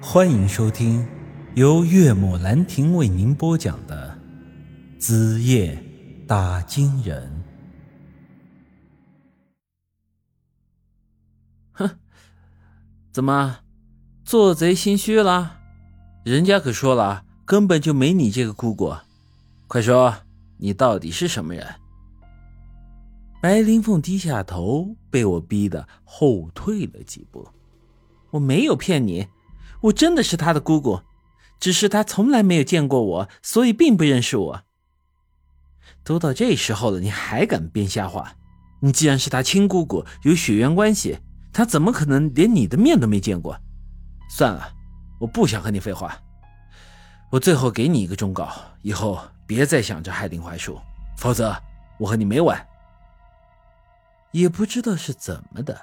欢迎收听由岳母兰亭为您播讲的《子夜打金人》。哼，怎么做贼心虚了？人家可说了，根本就没你这个姑姑。快说，你到底是什么人？白灵凤低下头，被我逼得后退了几步。我没有骗你，我真的是他的姑姑，只是他从来没有见过我，所以并不认识我。都到这时候了，你还敢编瞎话？你既然是他亲姑姑，有血缘关系，他怎么可能连你的面都没见过？算了，我不想和你废话。我最后给你一个忠告，以后别再想着害林怀树，否则我和你没完。也不知道是怎么的，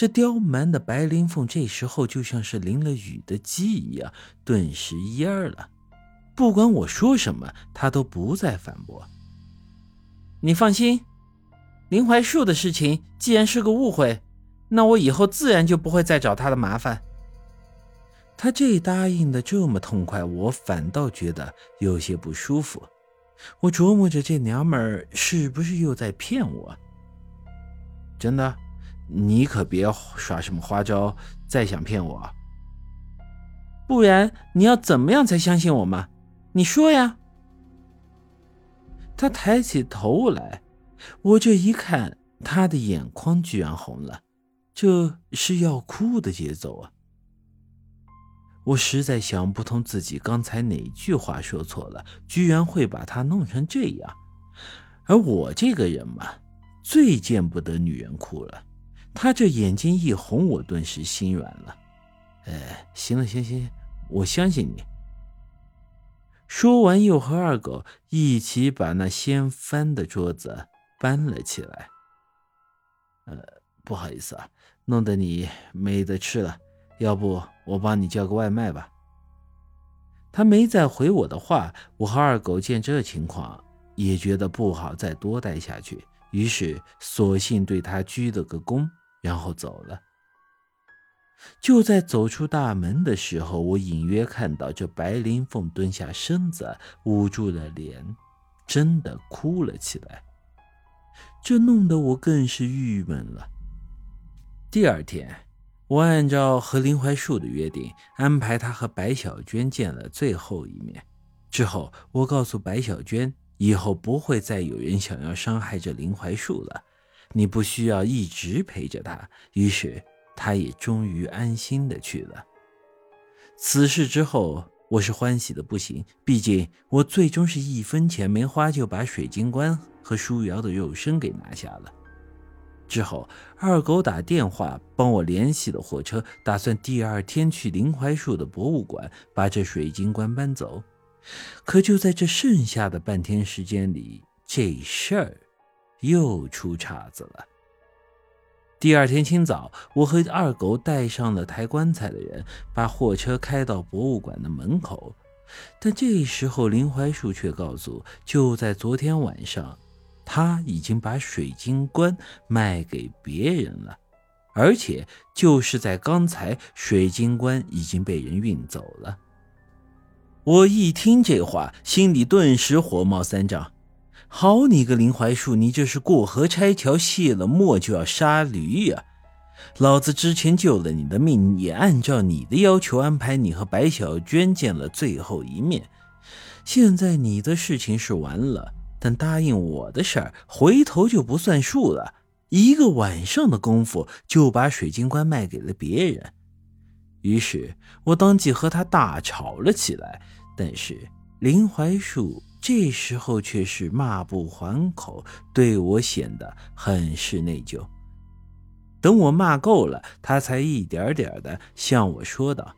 这刁蛮的白灵凤这时候就像是淋了雨的鸡一样，顿时蔫了。不管我说什么，她都不再反驳。你放心，林怀树的事情既然是个误会，那我以后自然就不会再找他的麻烦。他这答应的这么痛快，我反倒觉得有些不舒服。我琢磨着这娘们儿是不是又在骗我。真的，你可别耍什么花招，再想骗我。不然你要怎么样才相信我吗？你说呀。他抬起头来，我这一看，他的眼眶居然红了，这是要哭的节奏啊！我实在想不通自己刚才哪句话说错了，居然会把他弄成这样。而我这个人嘛。最见不得女人哭了，他这眼睛一红，我顿时心软了。呃，行了，行行，我相信你。说完，又和二狗一起把那掀翻的桌子搬了起来。呃，不好意思啊，弄得你没得吃了，要不我帮你叫个外卖吧。他没再回我的话，我和二狗见这情况，也觉得不好再多待下去。于是，索性对他鞠了个躬，然后走了。就在走出大门的时候，我隐约看到这白灵凤蹲下身子，捂住了脸，真的哭了起来。这弄得我更是郁闷了。第二天，我按照和林怀树的约定，安排他和白小娟见了最后一面。之后，我告诉白小娟。以后不会再有人想要伤害这林怀树了，你不需要一直陪着他。于是，他也终于安心的去了。此事之后，我是欢喜的不行，毕竟我最终是一分钱没花就把水晶棺和舒瑶的肉身给拿下了。之后，二狗打电话帮我联系了火车，打算第二天去林槐树的博物馆把这水晶棺搬走。可就在这剩下的半天时间里，这事儿又出岔子了。第二天清早，我和二狗带上了抬棺材的人，把货车开到博物馆的门口。但这时候，林怀树却告诉，就在昨天晚上，他已经把水晶棺卖给别人了，而且就是在刚才，水晶棺已经被人运走了。我一听这话，心里顿时火冒三丈。好你个林槐树，你这是过河拆桥，卸了磨就要杀驴呀！老子之前救了你的命，也按照你的要求安排你和白小娟见了最后一面。现在你的事情是完了，但答应我的事儿，回头就不算数了。一个晚上的功夫，就把水晶棺卖给了别人。于是我当即和他大吵了起来，但是林槐树这时候却是骂不还口，对我显得很是内疚。等我骂够了，他才一点点的向我说道：“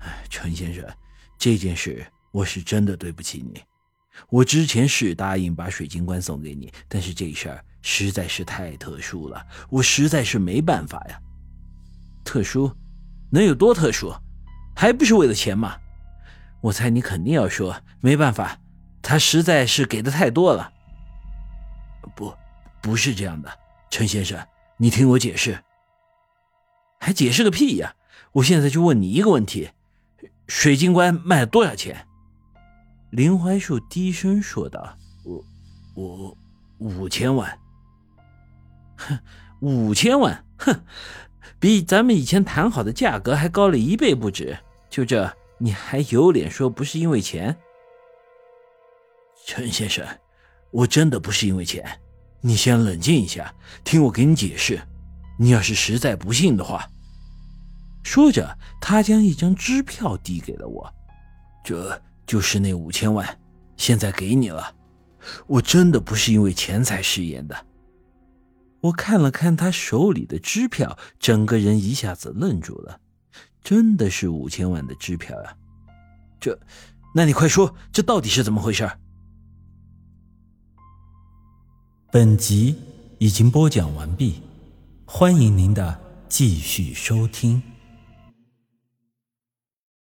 哎，陈先生，这件事我是真的对不起你。我之前是答应把水晶棺送给你，但是这事儿实在是太特殊了，我实在是没办法呀。特殊。”能有多特殊？还不是为了钱吗？我猜你肯定要说没办法，他实在是给的太多了。不，不是这样的，陈先生，你听我解释。还解释个屁呀！我现在就问你一个问题：水晶棺卖了多少钱？林怀树低声说道：“我，我五千万。哼，五千万，哼，比咱们以前谈好的价格还高了一倍不止。就这，你还有脸说不是因为钱？陈先生，我真的不是因为钱。你先冷静一下，听我给你解释。你要是实在不信的话。”说着，他将一张支票递给了我，这就是那五千万，现在给你了。我真的不是因为钱才食言的。我看了看他手里的支票，整个人一下子愣住了，真的是五千万的支票呀！这，那你快说，这到底是怎么回事？本集已经播讲完毕，欢迎您的继续收听。